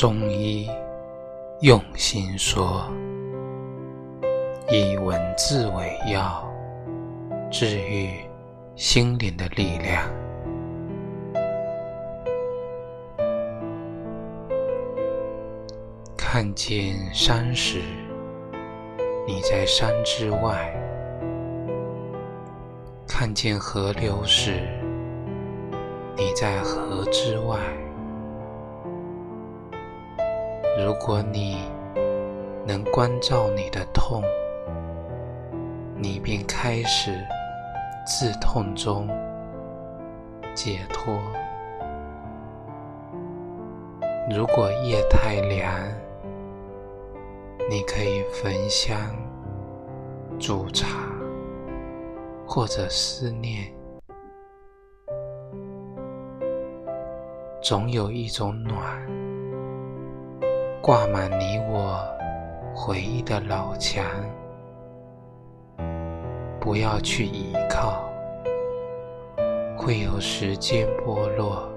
中医用心说，以文字为药，治愈心灵的力量。看见山时，你在山之外；看见河流时，你在河之外。如果你能关照你的痛，你便开始自痛中解脱。如果夜太凉，你可以焚香、煮茶或者思念，总有一种暖。挂满你我回忆的老墙，不要去依靠，会有时间剥落。